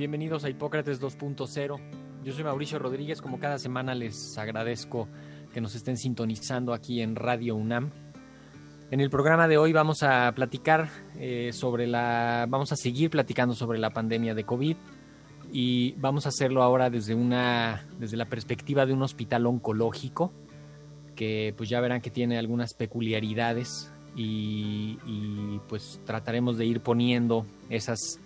Bienvenidos a Hipócrates 2.0. Yo soy Mauricio Rodríguez. Como cada semana les agradezco que nos estén sintonizando aquí en Radio UNAM. En el programa de hoy vamos a platicar eh, sobre la, vamos a seguir platicando sobre la pandemia de COVID y vamos a hacerlo ahora desde una, desde la perspectiva de un hospital oncológico que pues ya verán que tiene algunas peculiaridades y, y pues trataremos de ir poniendo esas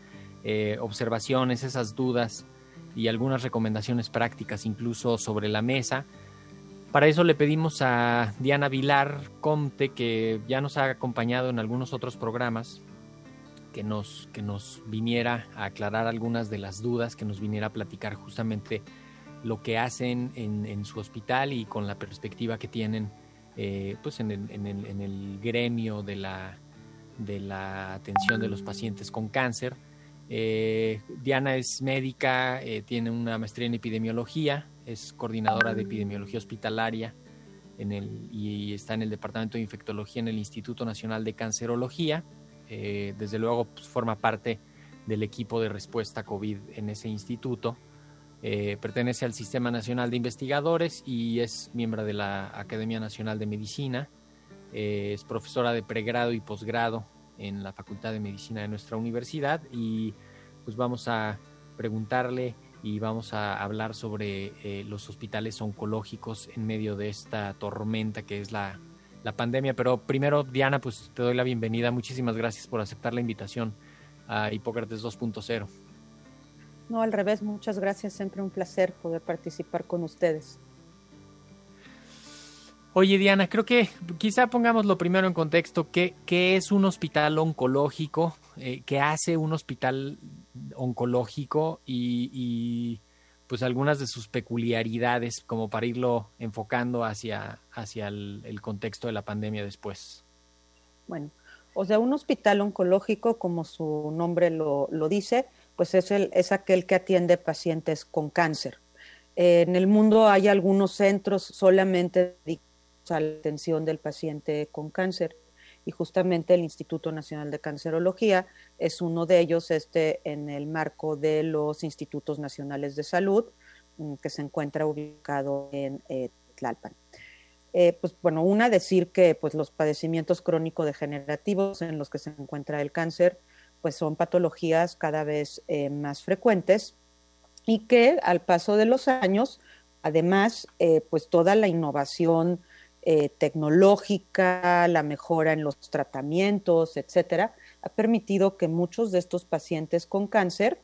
eh, observaciones, esas dudas y algunas recomendaciones prácticas incluso sobre la mesa. Para eso le pedimos a Diana Vilar Comte, que ya nos ha acompañado en algunos otros programas, que nos, que nos viniera a aclarar algunas de las dudas, que nos viniera a platicar justamente lo que hacen en, su hospital y con la perspectiva que tienen eh, pues en el, en el gremio de la, de la atención de los pacientes con cáncer. Eh, Diana es médica, eh, tiene una maestría en epidemiología, es coordinadora de epidemiología hospitalaria en el, y está en el Departamento de Infectología en el Instituto Nacional de Cancerología. Eh, desde luego pues, forma parte del equipo de respuesta COVID en ese instituto. pertenece al Sistema Nacional de Investigadores y es miembro de la Academia Nacional de Medicina. es profesora de pregrado y posgrado en la Facultad de Medicina de nuestra universidad y pues vamos a preguntarle y vamos a hablar sobre eh, los hospitales oncológicos en medio de esta tormenta que es la, la, pandemia. Pero primero, Diana, pues te doy la bienvenida. Muchísimas gracias por aceptar la invitación a Hipócrates 2.0. No, al revés, muchas gracias. Siempre un placer poder participar con ustedes. Oye, Diana, creo que quizá pongamos lo primero en contexto. ¿Qué, qué es un hospital oncológico? Eh, ¿Qué hace un hospital oncológico? Y, pues algunas de sus peculiaridades, como para irlo enfocando hacia, hacia el, contexto de la pandemia después. Bueno, o sea, un hospital oncológico, como su nombre lo, lo dice, pues es, el, es aquel que atiende pacientes con cáncer. en el mundo hay algunos centros solamente dedicados a la atención del paciente con cáncer. Y justamente el Instituto Nacional de Cancerología es uno de ellos, este en el marco de los Institutos Nacionales de Salud, mm, que se encuentra ubicado en eh, Tlalpan. Eh, pues bueno, una decir que pues los padecimientos crónico-degenerativos en los que se encuentra el cáncer, pues son patologías cada vez eh, más frecuentes y que al paso de los años, además, pues toda la innovación eh, tecnológica, la mejora en los tratamientos, etcétera, ha permitido que muchos de estos pacientes con cáncer,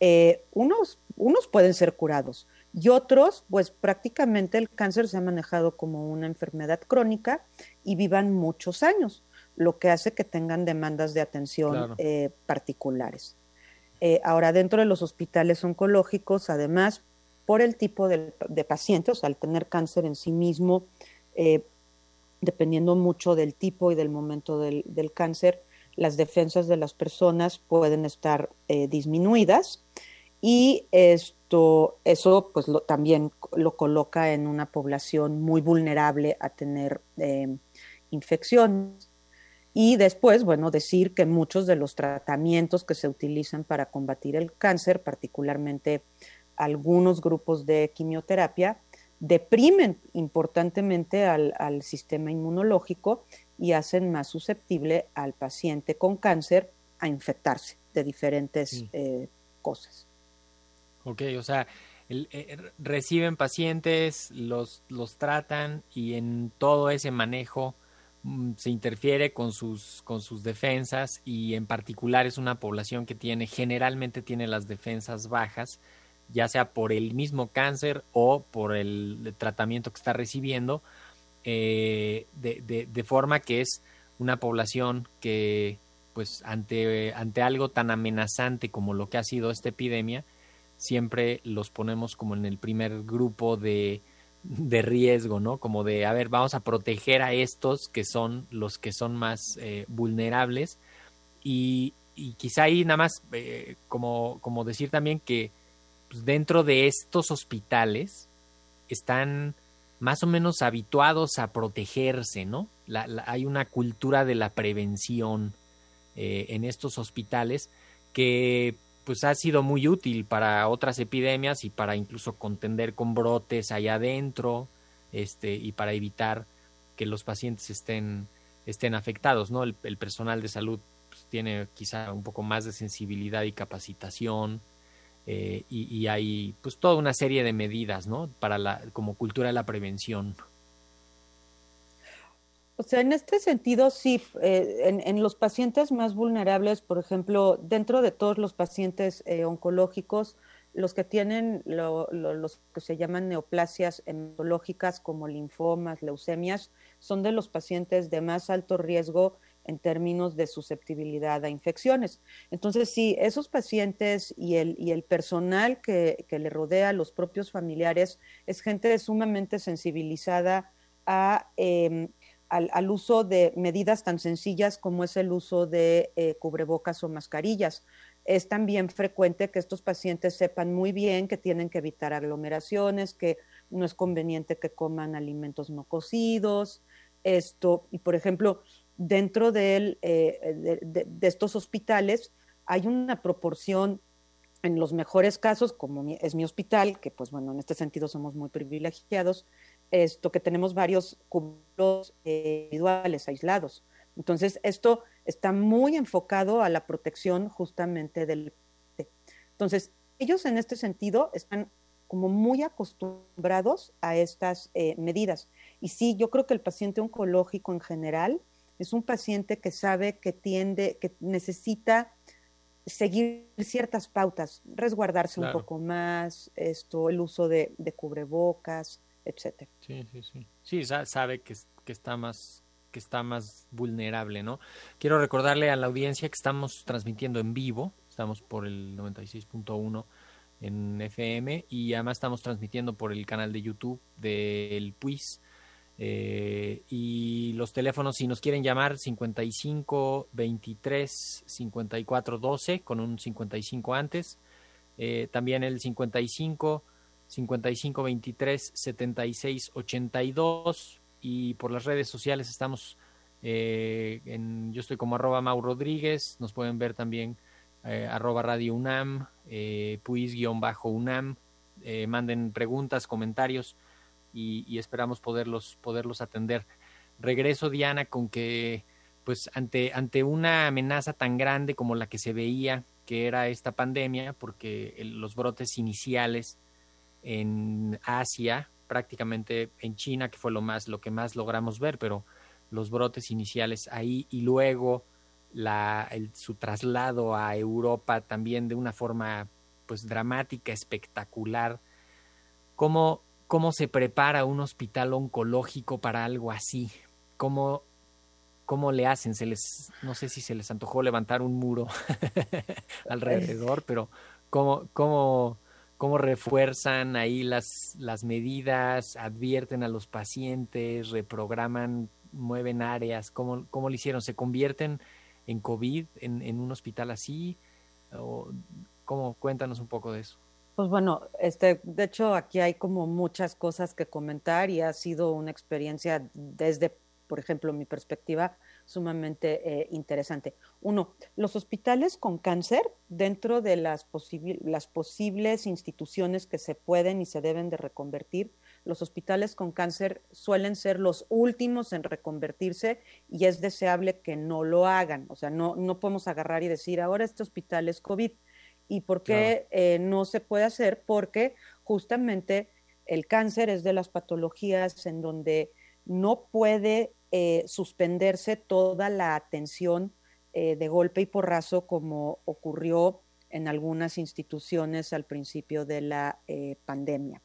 eh, unos, unos pueden ser curados y otros, pues prácticamente el cáncer se ha manejado como una enfermedad crónica y vivan muchos años, lo que hace que tengan demandas de atención eh, particulares. ahora, dentro de los hospitales oncológicos, además, por el tipo de, de pacientes, al tener cáncer en sí mismo, eh, dependiendo mucho del tipo y del momento del, cáncer, las defensas de las personas pueden estar eh, disminuidas y esto, eso pues también lo coloca en una población muy vulnerable a tener eh, infecciones. Y después, bueno, decir que muchos de los tratamientos que se utilizan para combatir el cáncer, particularmente algunos grupos de quimioterapia deprimen importantemente al, sistema inmunológico y hacen más susceptible al paciente con cáncer a infectarse de diferentes eh, cosas. Ok, o sea, eh, reciben pacientes, los, los tratan y en todo ese manejo mm, se interfiere con sus, con sus defensas y en particular es una población que tiene, generalmente tiene las defensas bajas, ya sea por el mismo cáncer o por el, tratamiento que está recibiendo, eh, de, de, forma que es una población que, pues, ante, ante algo tan amenazante como lo que ha sido esta epidemia, siempre los ponemos como en el primer grupo de, de riesgo, ¿no? Como de, a ver, vamos a proteger a estos que son los que son más eh, vulnerables y, y, quizá ahí nada más eh, como, como decir también que pues, dentro de estos hospitales están más o menos habituados a protegerse, ¿no? hay una cultura de la prevención eh, en estos hospitales que pues ha sido muy útil para otras epidemias y para incluso contender con brotes allá adentro, este, y para evitar que los pacientes estén, estén afectados, ¿no? El, personal de salud pues, tiene quizá un poco más de sensibilidad y capacitación, eh, y, hay pues toda una serie de medidas, ¿no? Para la, como cultura de la prevención. O sea, en este sentido, sí, eh, en, los pacientes más vulnerables, por ejemplo, dentro de todos los pacientes eh, oncológicos, los que tienen los que se llaman neoplasias hematológicas como linfomas, leucemias, son de los pacientes de más alto riesgo en términos de susceptibilidad a infecciones. Entonces, sí, esos pacientes y el, y el personal que, le rodea, los propios familiares, es gente sumamente sensibilizada a, em, al, uso de medidas tan sencillas como es el uso de eh, cubrebocas o mascarillas. Es también frecuente que estos pacientes sepan muy bien que tienen que evitar aglomeraciones, que no es conveniente que coman alimentos no cocidos, esto, y por ejemplo, dentro eh, de, estos hospitales hay una proporción en los mejores casos, como es mi hospital, que pues bueno, en este sentido somos muy privilegiados, esto que tenemos varios cubos individuales aislados. Entonces, esto está muy enfocado a la protección justamente del... Entonces, ellos en este sentido están como muy acostumbrados a estas eh, medidas. Y sí, yo creo que el paciente oncológico en general es un paciente que sabe que tiende, que necesita seguir ciertas pautas, resguardarse un poco más, esto, el uso de, cubrebocas, etcétera. Sí, sí, sí. Sí, sabe que, que está más que está más vulnerable, ¿no? Quiero recordarle a la audiencia que estamos transmitiendo en vivo, estamos por el 96.1 en FM y además estamos transmitiendo por el canal de YouTube del PUIS eh, y los teléfonos, si nos quieren llamar, 55 23 54 12 con un 55 antes. Eh, también el 55 55 23 76 82. Y por las redes sociales estamos. Eh, en, yo estoy como arroba Mau Rodríguez. Nos pueden ver también arroba Radio UNAM, puis-UNAM. manden preguntas, comentarios y, esperamos poderlos, poderlos atender. Regreso, Diana, con que pues ante, ante una amenaza tan grande como la que se veía, que era esta pandemia, porque los brotes iniciales en Asia, prácticamente en China, que fue lo más, lo que más logramos ver, pero los brotes iniciales ahí y luego la, su traslado a Europa también de una forma pues dramática, espectacular. ¿Cómo, cómo se prepara un hospital oncológico para algo así, cómo, cómo le hacen, se les, no sé si se les antojó levantar un muro alrededor, pero cómo, cómo, cómo refuerzan ahí las, las medidas, advierten a los pacientes, reprograman, mueven áreas, cómo, cómo lo hicieron, se convierten en COVID en, en un hospital así, o cómo cuéntanos un poco de eso. Pues bueno, este, de hecho aquí hay como muchas cosas que comentar y ha sido una experiencia desde, por ejemplo, mi perspectiva sumamente eh, interesante. Uno, los hospitales con cáncer, dentro de las, las posibles instituciones que se pueden y se deben de reconvertir, los hospitales con cáncer suelen ser los últimos en reconvertirse y es deseable que no lo hagan. O sea, no, no podemos agarrar y decir, ahora este hospital es COVID. ¿Y por qué eh, no se puede hacer? Porque justamente el cáncer es de las patologías en donde no puede eh, suspenderse toda la atención eh, de golpe y porrazo como ocurrió en algunas instituciones al principio de la pandemia.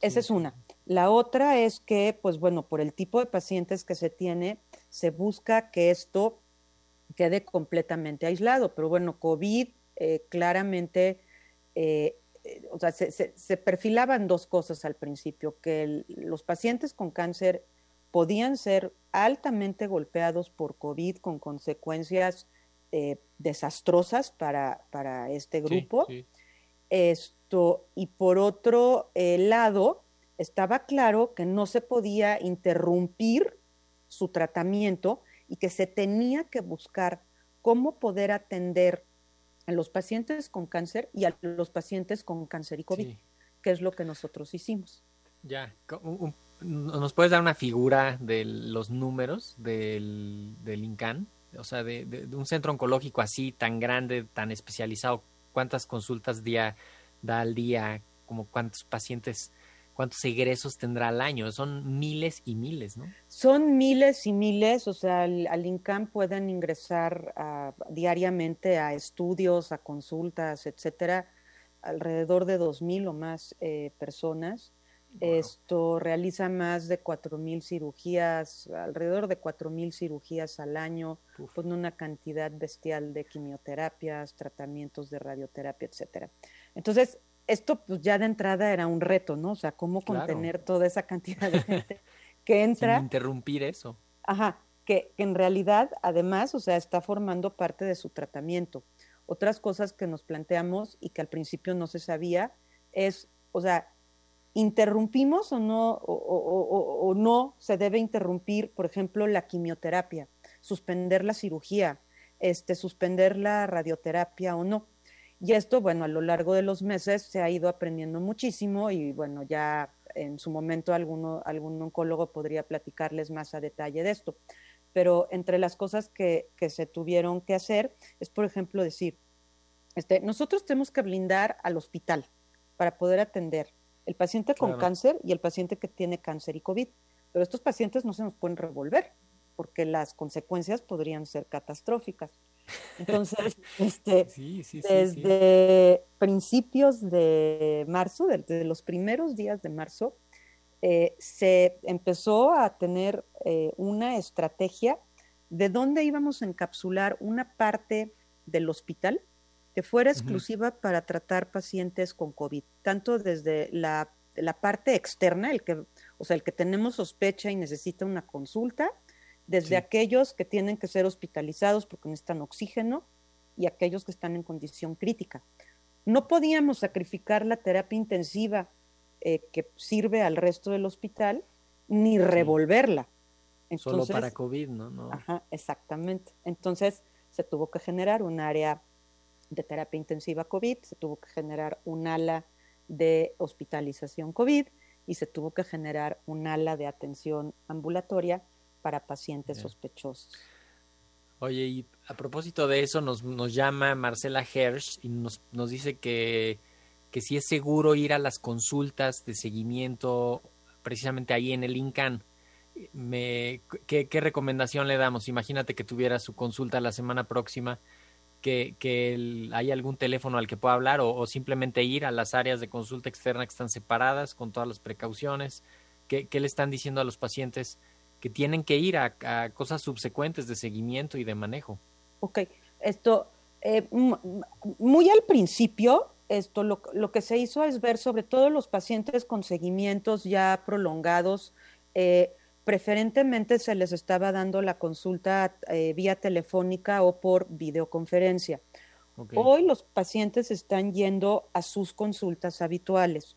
Esa es una. La otra es que, pues bueno, por el tipo de pacientes que se tiene, se busca que esto quede completamente aislado. Pero bueno, COVID eh, claramente, eh, eh, o sea, se, perfilaban dos cosas al principio, que los pacientes con cáncer podían ser altamente golpeados por COVID con consecuencias desastrosas para, para, este grupo. Esto, y por otro lado, estaba claro que no se podía interrumpir su tratamiento y que se tenía que buscar cómo poder atender a los pacientes con cáncer y a los pacientes con cáncer y COVID, que es lo que nosotros hicimos. Ya, ¿nos puedes dar una figura de los números del, del INCAN? O sea, de, un centro oncológico así, tan grande, tan especializado, ¿cuántas consultas día da al día? como cuántos pacientes cuántos egresos tendrá al año. Son miles y miles, ¿no? Son miles y miles, o sea, al, INCAM pueden ingresar diariamente a estudios, a consultas, etcétera, alrededor de dos mil o más eh, personas. Esto realiza más de cuatro mil cirugías, alrededor de cuatro mil cirugías al año, con una cantidad bestial de quimioterapias, tratamientos de radioterapia, etcétera. Entonces, esto pues ya de entrada era un reto, ¿no? O sea, cómo contener toda esa cantidad de gente que entra. Sin interrumpir eso. Ajá, que, en realidad además, o sea, está formando parte de su tratamiento. Otras cosas que nos planteamos y que al principio no se sabía es, o sea, interrumpimos o no, o, no se debe interrumpir, por ejemplo, la quimioterapia, suspender la cirugía, este, suspender la radioterapia o no. Y esto, bueno, a lo largo de los meses se ha ido aprendiendo muchísimo y bueno, ya en su momento alguno, algún oncólogo podría platicarles más a detalle de esto. Pero entre las cosas que, que se tuvieron que hacer es, por ejemplo, decir, este, nosotros tenemos que blindar al hospital para poder atender el paciente con cáncer y el paciente que tiene cáncer y COVID. Pero estos pacientes no se nos pueden revolver porque las consecuencias podrían ser catastróficas. Entonces, este, desde principios de marzo, desde los primeros días de marzo, eh, se empezó a tener eh, una estrategia de dónde íbamos a encapsular una parte del hospital que fuera exclusiva para tratar pacientes con COVID, tanto desde la, la, parte externa, el que, o sea, el que tenemos sospecha y necesita una consulta, desde aquellos que tienen que ser hospitalizados porque necesitan oxígeno y aquellos que están en condición crítica. No podíamos sacrificar la terapia intensiva eh, que sirve al resto del hospital ni revolverla. Solo para COVID, ¿no? Ajá, exactamente. Entonces se tuvo que generar un área de terapia intensiva COVID, se tuvo que generar un ala de hospitalización COVID y se tuvo que generar un ala de atención ambulatoria para pacientes sospechosos. Oye, y a propósito de eso, nos, nos llama Marcela Hersch y nos, nos dice que, que si es seguro ir a las consultas de seguimiento precisamente ahí en el INCAN. Me, ¿qué, recomendación le damos? Imagínate que tuviera su consulta la semana próxima, que, que hay algún teléfono al que pueda hablar o, simplemente ir a las áreas de consulta externa que están separadas con todas las precauciones. ¿Qué, qué le están diciendo a los pacientes? Que tienen que ir a, cosas subsecuentes de seguimiento y de manejo. Ok, esto, eh, muy al principio, esto lo, que se hizo es ver sobre todo los pacientes con seguimientos ya prolongados, eh, preferentemente se les estaba dando la consulta eh, vía telefónica o por videoconferencia. Hoy los pacientes están yendo a sus consultas habituales.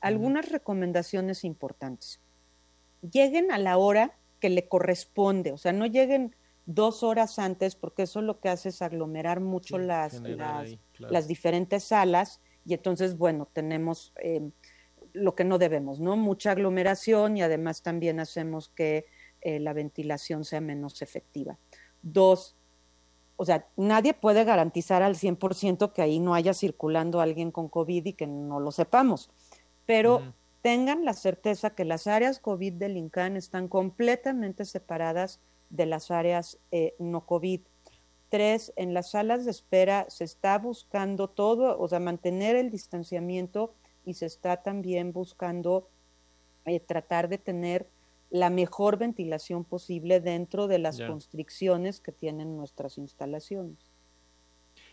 Algunas recomendaciones importantes. Lleguen a la hora que le corresponde, o sea, no lleguen dos horas antes, porque eso lo que hace es aglomerar mucho las, las, diferentes salas y entonces, bueno, tenemos eh, lo que no debemos, ¿no? Mucha aglomeración y además también hacemos que eh, la ventilación sea menos efectiva. Dos, o sea, nadie puede garantizar al 100% que ahí no haya circulando alguien con COVID y que no lo sepamos, pero tengan la certeza que las áreas COVID del INCAN están completamente separadas de las áreas eh, no COVID. Tres, en las salas de espera se está buscando todo, o sea, mantener el distanciamiento y se está también buscando eh, tratar de tener la mejor ventilación posible dentro de las constricciones que tienen nuestras instalaciones.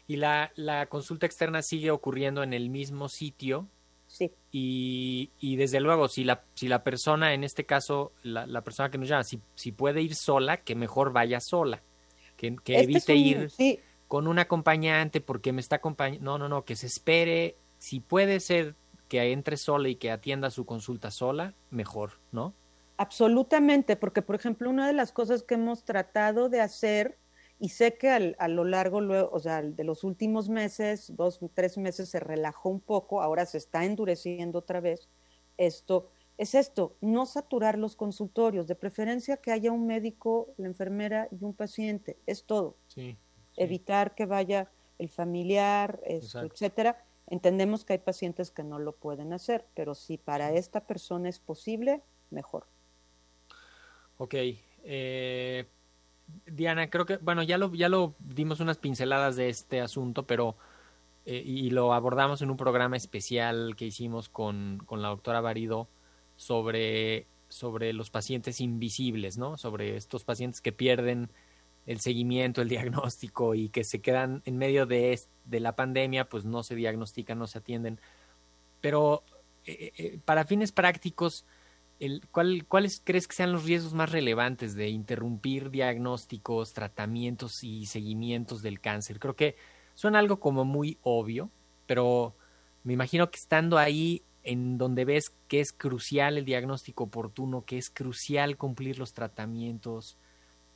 ¿Y la, la, consulta externa sigue ocurriendo en el mismo sitio? Sí. Y, y desde luego, si la, si la persona, en este caso, la, la persona que nos llama, si, si, puede ir sola, que mejor vaya sola. Que, que este evite ir con un acompañante porque me está acompañando. No, no, no, que se espere. Si puede ser que entre sola y que atienda su consulta sola, mejor, ¿no? Absolutamente, porque por ejemplo, una de las cosas que hemos tratado de hacer, y sé que a lo largo, o sea, de los últimos meses, dos, tres meses se relajó un poco, ahora se está endureciendo otra vez, esto es esto, no saturar los consultorios, de preferencia que haya un médico, la enfermera y un paciente, es todo. Evitar que vaya el familiar, etcétera. Entendemos que hay pacientes que no lo pueden hacer, pero si para esta persona es posible, mejor. Ok. Eh, Diana, creo que, bueno, ya lo, ya lo dimos unas pinceladas de este asunto, pero eh, y lo abordamos en un programa especial que hicimos con, con la doctora Varido sobre, sobre los pacientes invisibles, ¿no? Sobre estos pacientes que pierden el seguimiento, el diagnóstico y que se quedan en medio de, de la pandemia, pues no se diagnostican, no se atienden. Pero eh, para fines prácticos, ¿cuáles crees que sean los riesgos más relevantes de interrumpir diagnósticos, tratamientos y seguimientos del cáncer? Creo que suena algo como muy obvio, pero me imagino que estando ahí en donde ves que es crucial el diagnóstico oportuno, que es crucial cumplir los tratamientos,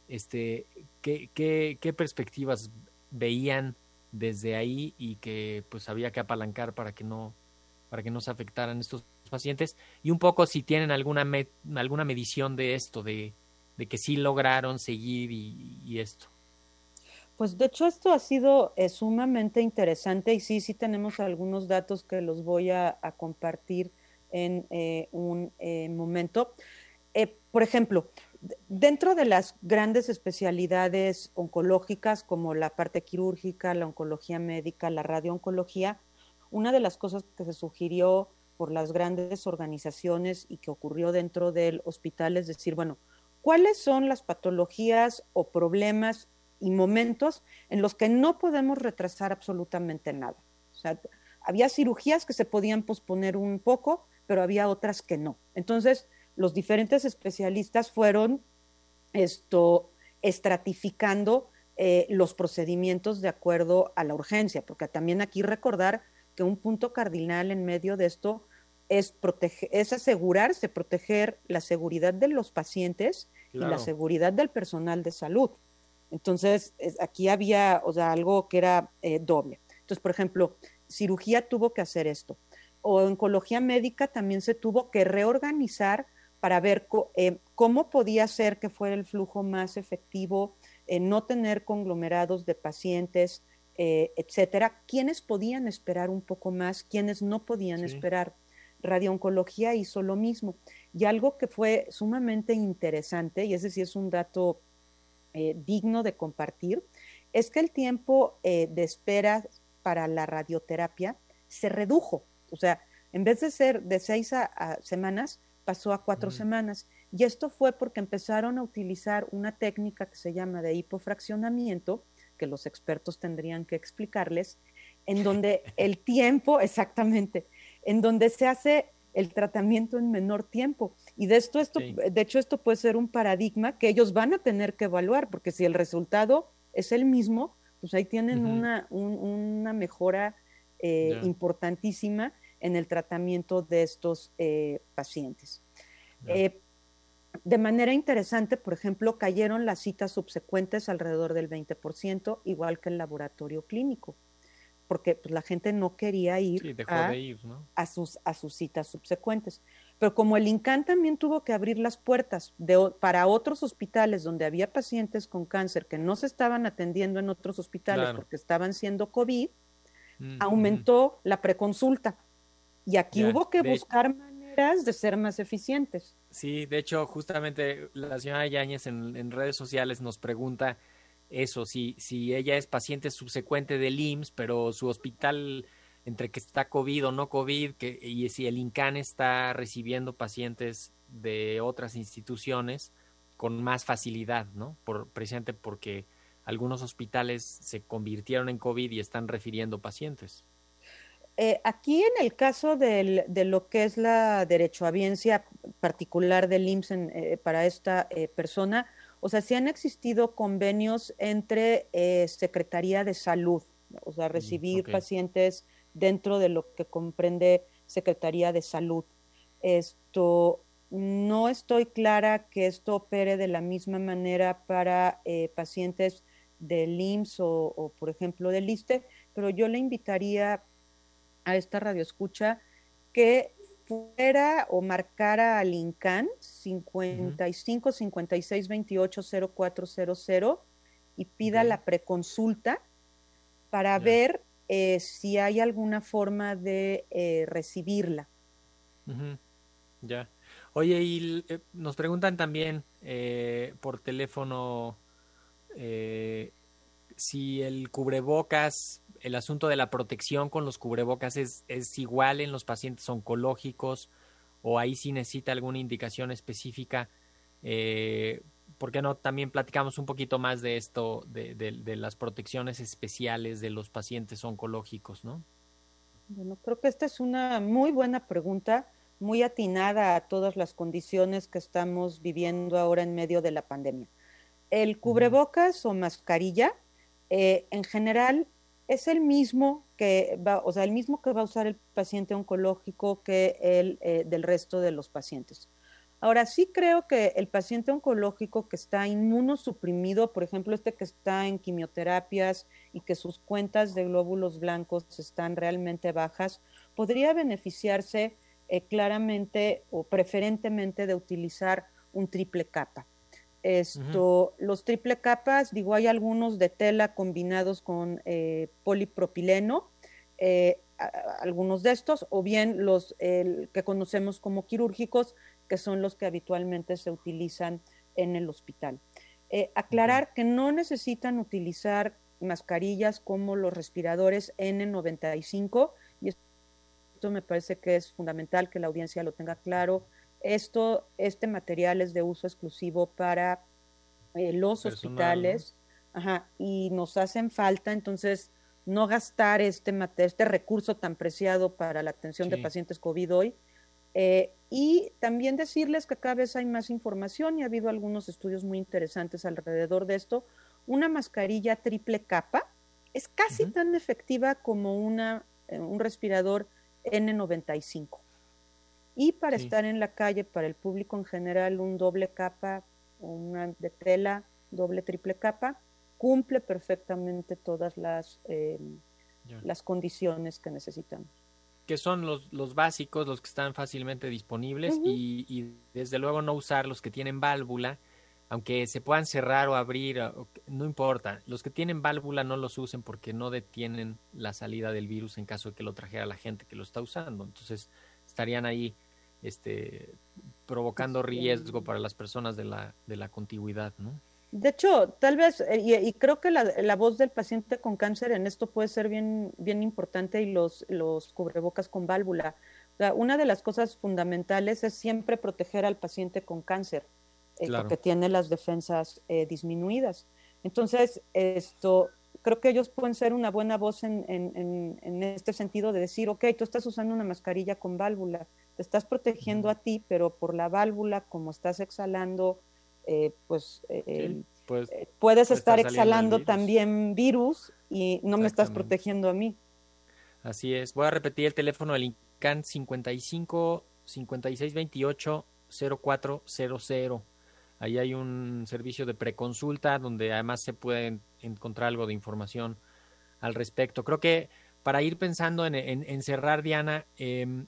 este, ¿qué, qué, qué perspectivas veían desde ahí y que pues había que apalancar para que no para que no se afectaran estos pacientes y un poco si tienen alguna, alguna medición de esto, de, de, que sí lograron seguir y, esto. Pues de hecho esto ha sido eh, sumamente interesante y sí, sí tenemos algunos datos que los voy a, compartir en eh, un eh, momento. por ejemplo, dentro de las grandes especialidades oncológicas como la parte quirúrgica, la oncología médica, la radiooncología, una de las cosas que se sugirió por las grandes organizaciones y que ocurrió dentro del hospital es decir, bueno, ¿cuáles son las patologías o problemas y momentos en los que no podemos retrasar absolutamente nada? O sea, había cirugías que se podían posponer un poco, pero había otras que no. Entonces, los diferentes especialistas fueron esto estratificando eh, los procedimientos de acuerdo a la urgencia, porque también aquí recordar que un punto cardinal en medio de esto es, proteger, es asegurarse, proteger la seguridad de los pacientes y la seguridad del personal de salud. Entonces, aquí había o sea, algo que era eh, doble. Entonces, por ejemplo, cirugía tuvo que hacer esto. O oncología médica también se tuvo que reorganizar para ver eh, cómo podía ser que fuera el flujo más efectivo, no tener conglomerados de pacientes, eh, etcétera, quienes podían esperar un poco más, quienes no podían esperar. Radiooncología hizo lo mismo. Y algo que fue sumamente interesante, y ese sí es un dato eh, digno de compartir, es que el tiempo eh, de espera para la radioterapia se redujo. O sea, en vez de ser de seis a, semanas, pasó a cuatro semanas. Y esto fue porque empezaron a utilizar una técnica que se llama de hipofraccionamiento, que los expertos tendrían que explicarles, en donde el tiempo, exactamente, en donde se hace el tratamiento en menor tiempo. Y de esto, esto de hecho, esto puede ser un paradigma que ellos van a tener que evaluar, porque si el resultado es el mismo, pues ahí tienen una, una mejora eh, importantísima en el tratamiento de estos eh, pacientes. Eh, de manera interesante, por ejemplo, cayeron las citas subsecuentes alrededor del 20%, igual que el laboratorio clínico, porque pues, la gente no quería ir, a, sus, a sus citas subsecuentes. Pero como el INCAN también tuvo que abrir las puertas de, para otros hospitales donde había pacientes con cáncer que no se estaban atendiendo en otros hospitales porque estaban siendo COVID, mm, aumentó la preconsulta. Y aquí hubo que buscar de ser más eficientes. Sí, de hecho, justamente la señora Yáñez en, redes sociales nos pregunta eso, si, si ella es paciente subsecuente del IMSS, pero su hospital entre que está COVID o no COVID, y si el INCAN está recibiendo pacientes de otras instituciones con más facilidad, ¿no? Por, precisamente porque algunos hospitales se convirtieron en COVID y están refiriendo pacientes. Eh, aquí en el caso de lo que es la derechohabiencia particular del IMSS eh, para esta eh, persona, o sea, sí han existido convenios entre Secretaría de Salud, o sea, mm, recibir pacientes dentro de lo que comprende Secretaría de Salud. Esto no estoy clara que esto opere de la misma manera para pacientes del IMSS o, por ejemplo, del ISTE, pero yo le invitaría a esta radioescucha que fuera o marcara al INCAN 55 56 28 0400 y pida la preconsulta para ver eh, si hay alguna forma de eh, recibirla. Ya. Oye, y eh, nos preguntan también por teléfono si el cubrebocas, el asunto de la protección con los cubrebocas es, es igual en los pacientes oncológicos o ahí sí necesita alguna indicación específica ¿por qué no también platicamos un poquito más de esto, de, las protecciones especiales de los pacientes oncológicos, ¿no? Bueno, creo que esta es una muy buena pregunta, muy atinada a todas las condiciones que estamos viviendo ahora en medio de la pandemia. El cubrebocas o mascarilla, eh, en general, es el mismo que va, o sea, el mismo que va a usar el paciente oncológico que el eh, del resto de los pacientes. Ahora, sí creo que el paciente oncológico que está inmunosuprimido, por ejemplo, este que está en quimioterapias y que sus cuentas de glóbulos blancos están realmente bajas, podría beneficiarse eh, claramente o preferentemente de utilizar un triple capa. Esto, Los triple capas, digo, hay algunos de tela combinados con eh, polipropileno, eh, algunos de estos, o bien los que conocemos como quirúrgicos, que son los que habitualmente se utilizan en el hospital. Eh, aclarar que no necesitan utilizar mascarillas como los respiradores N95 y esto me parece que es fundamental que la audiencia lo tenga claro. Esto, este material es de uso exclusivo para eh, los hospitales. Y nos hacen falta, entonces no gastar este, este recurso tan preciado para la atención de pacientes COVID hoy. Eh, y también decirles que cada vez hay más información y ha habido algunos estudios muy interesantes alrededor de esto. Una mascarilla triple capa es casi tan efectiva como una, eh, un respirador N95. Y para estar en la calle, para el público en general, un doble capa, una de tela, doble, triple capa, cumple perfectamente todas las, eh, las condiciones que necesitamos que son los, los básicos, los que están fácilmente disponibles y, y, desde luego no usar los que tienen válvula, aunque se puedan cerrar o abrir, no importa. Los que tienen válvula no los usen porque no detienen la salida del virus en caso de que lo trajera la gente que lo está usando. Entonces estarían ahí este, provocando riesgo para las personas de la, de la contigüidad, ¿no? De hecho, tal vez, eh, y, creo que la, voz del paciente con cáncer en esto puede ser bien, bien importante y los, los cubrebocas con válvula. una de las cosas fundamentales es siempre proteger al paciente con cáncer, eh, porque tiene las defensas eh, disminuidas. Entonces, esto, creo que ellos pueden ser una buena voz en, en, en, este sentido de decir, ok, tú estás usando una mascarilla con válvula, te estás protegiendo a ti, pero por la válvula, como estás exhalando, eh, pues, eh, pues, eh, puedes estar exhalando también virus y no me estás protegiendo a mí. Así es. Voy a repetir el teléfono del INCAN 55 56 28 0400. Ahí hay un servicio de preconsulta donde además se puede encontrar algo de información al respecto. Creo que para ir pensando en, cerrar, Diana, em,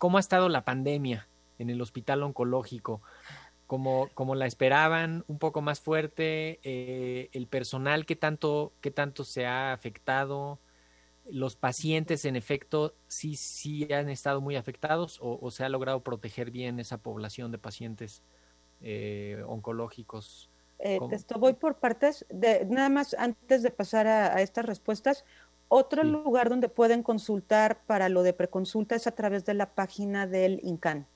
¿cómo ha estado la pandemia en el hospital oncológico? ¿Cómo, como la esperaban? ¿Un poco más fuerte? Eh, ¿El personal qué tanto, qué tanto se ha afectado? ¿Los pacientes, en efecto, sí, sí han estado muy afectados o, se ha logrado proteger bien esa población de pacientes eh, oncológicos? Eh, voy por partes. De, nada más antes de pasar a, estas respuestas, otro lugar donde pueden consultar para lo de preconsulta es a través de la página del INCAN.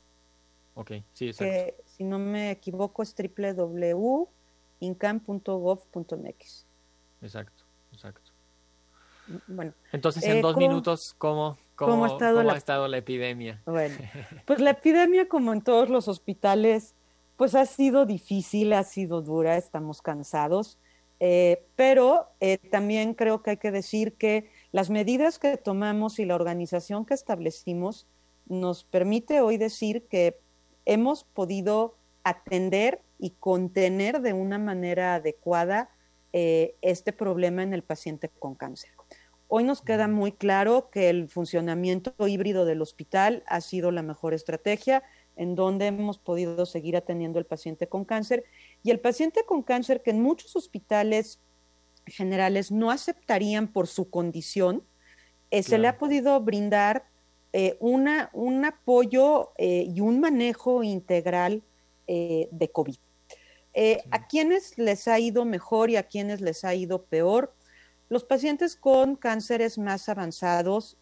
Ok, sí, exacto. Que, si no me equivoco, es www.incan.gov.mx. Exacto, exacto. Bueno. Entonces, en eh, dos minutos, ¿cómo, cómo, ha, estado, la... ha estado la epidemia? Bueno, pues la epidemia, como en todos los hospitales, pues ha sido difícil, ha sido dura, estamos cansados, eh, pero eh, también creo que hay que decir que las medidas que tomamos y la organización que establecimos nos permite hoy decir que hemos podido atender y contener de una manera adecuada eh, este problema en el paciente con cáncer. Hoy nos queda muy claro que el funcionamiento híbrido del hospital ha sido la mejor estrategia en donde hemos podido seguir atendiendo al paciente con cáncer. Y el paciente con cáncer que en muchos hospitales generales no aceptarían por su condición, eh, se le ha podido brindar eh, una, un apoyo eh, y un manejo integral de COVID. A quienes les ha ido mejor y a quienes les ha ido peor, los pacientes con cánceres más avanzados,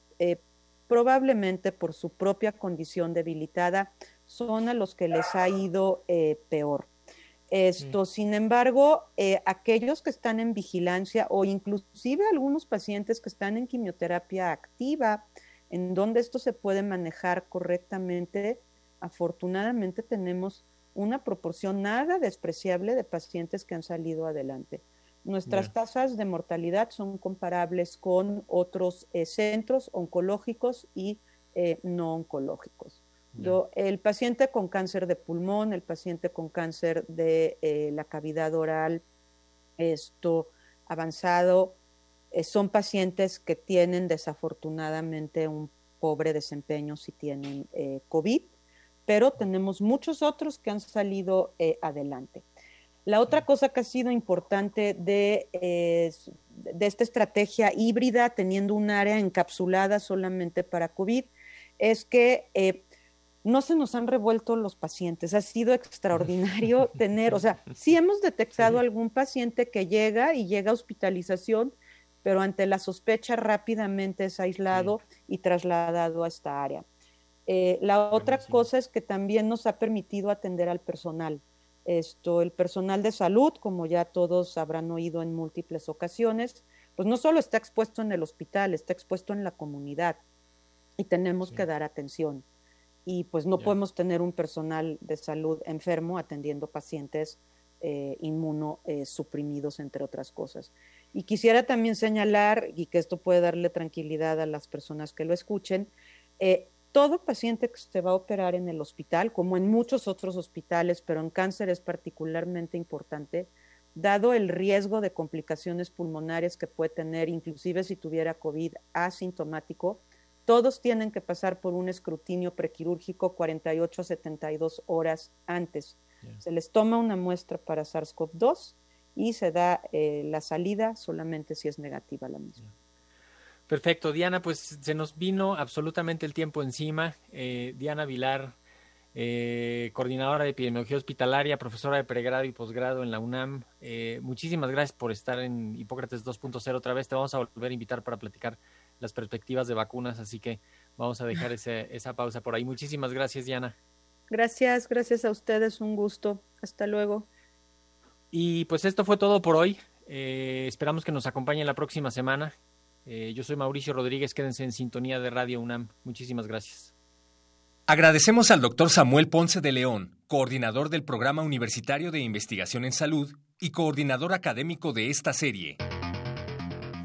probablemente por su propia condición debilitada, son a los que les ha ido eh, peor. Esto, sin embargo, eh, aquellos que están en vigilancia o inclusive algunos pacientes que están en quimioterapia activa, en donde esto se puede manejar correctamente, afortunadamente tenemos una proporción nada despreciable de pacientes que han salido adelante. Nuestras tasas de mortalidad son comparables con otros eh, centros oncológicos y no oncológicos el paciente con cáncer de pulmón, el paciente con cáncer de eh, la cavidad oral, esto avanzado, eh, son pacientes que tienen desafortunadamente un pobre desempeño si tienen eh, COVID, pero tenemos muchos otros que han salido adelante. La otra cosa que ha sido importante de, de esta estrategia híbrida, teniendo un área encapsulada solamente para COVID, es que no se nos han revuelto los pacientes. Ha sido extraordinario tener, o sea, sí hemos detectado algún paciente que llega y llega a hospitalización, pero ante la sospecha rápidamente es aislado y trasladado a esta área. Eh, la otra cosa es que también nos ha permitido atender al personal. Esto, el personal de salud, como ya todos habrán oído en múltiples ocasiones, pues no solo está expuesto en el hospital, está expuesto en la comunidad y tenemos que dar atención y pues no podemos tener un personal de salud enfermo atendiendo pacientes eh, inmunosuprimidos, entre otras cosas. Y quisiera también señalar, y que esto puede darle tranquilidad a las personas que lo escuchen, eh, todo paciente que se va a operar en el hospital, como en muchos otros hospitales, pero en cáncer es particularmente importante, dado el riesgo de complicaciones pulmonares que puede tener, inclusive si tuviera COVID asintomático, todos tienen que pasar por un escrutinio prequirúrgico 48 a 72 horas antes. Se les toma una muestra para SARS-CoV-2 y se da eh, la salida solamente si es negativa la misma. Perfecto, Diana, pues se nos vino absolutamente el tiempo encima. Eh, Diana Vilar, eh, coordinadora de epidemiología hospitalaria, profesora de pregrado y posgrado en la UNAM. muchísimas gracias por estar en Hipócrates 2.0 otra vez. Te vamos a volver a invitar para platicar las perspectivas de vacunas, así que vamos a dejar ese, esa pausa por ahí. Muchísimas gracias, Diana. Gracias, gracias a ustedes, un gusto. Hasta luego. Y pues esto fue todo por hoy. Eh, esperamos que nos acompañen la próxima semana. Eh, yo soy Mauricio Rodríguez, quédense en sintonía de Radio UNAM. Muchísimas gracias. Agradecemos al doctor Samuel Ponce de León, coordinador del Programa Universitario de Investigación en Salud y coordinador académico de esta serie.